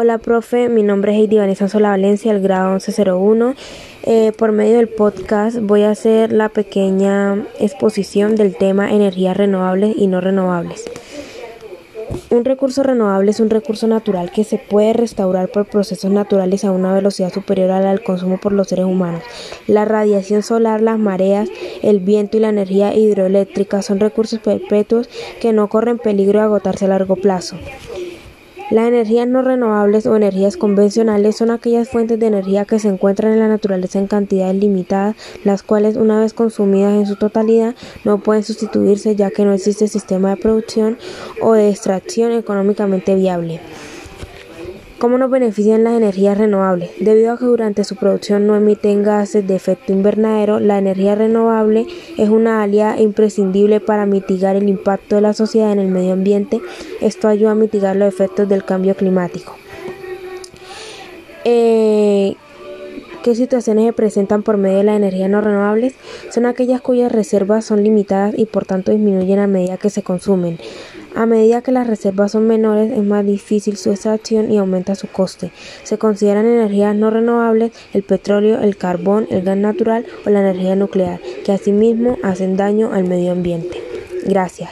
Hola, profe. Mi nombre es Heidi Vanessa Sola Valencia, el grado 1101. Eh, por medio del podcast voy a hacer la pequeña exposición del tema energías renovables y no renovables. Un recurso renovable es un recurso natural que se puede restaurar por procesos naturales a una velocidad superior a la del consumo por los seres humanos. La radiación solar, las mareas, el viento y la energía hidroeléctrica son recursos perpetuos que no corren peligro de agotarse a largo plazo. Las energías no renovables o energías convencionales son aquellas fuentes de energía que se encuentran en la naturaleza en cantidades limitadas, las cuales una vez consumidas en su totalidad no pueden sustituirse ya que no existe sistema de producción o de extracción económicamente viable. ¿Cómo nos benefician las energías renovables? Debido a que durante su producción no emiten gases de efecto invernadero, la energía renovable es una aliada imprescindible para mitigar el impacto de la sociedad en el medio ambiente. Esto ayuda a mitigar los efectos del cambio climático. Eh, ¿Qué situaciones se presentan por medio de las energías no renovables? Son aquellas cuyas reservas son limitadas y por tanto disminuyen a medida que se consumen. A medida que las reservas son menores es más difícil su extracción y aumenta su coste. Se consideran energías no renovables el petróleo, el carbón, el gas natural o la energía nuclear, que asimismo hacen daño al medio ambiente. Gracias.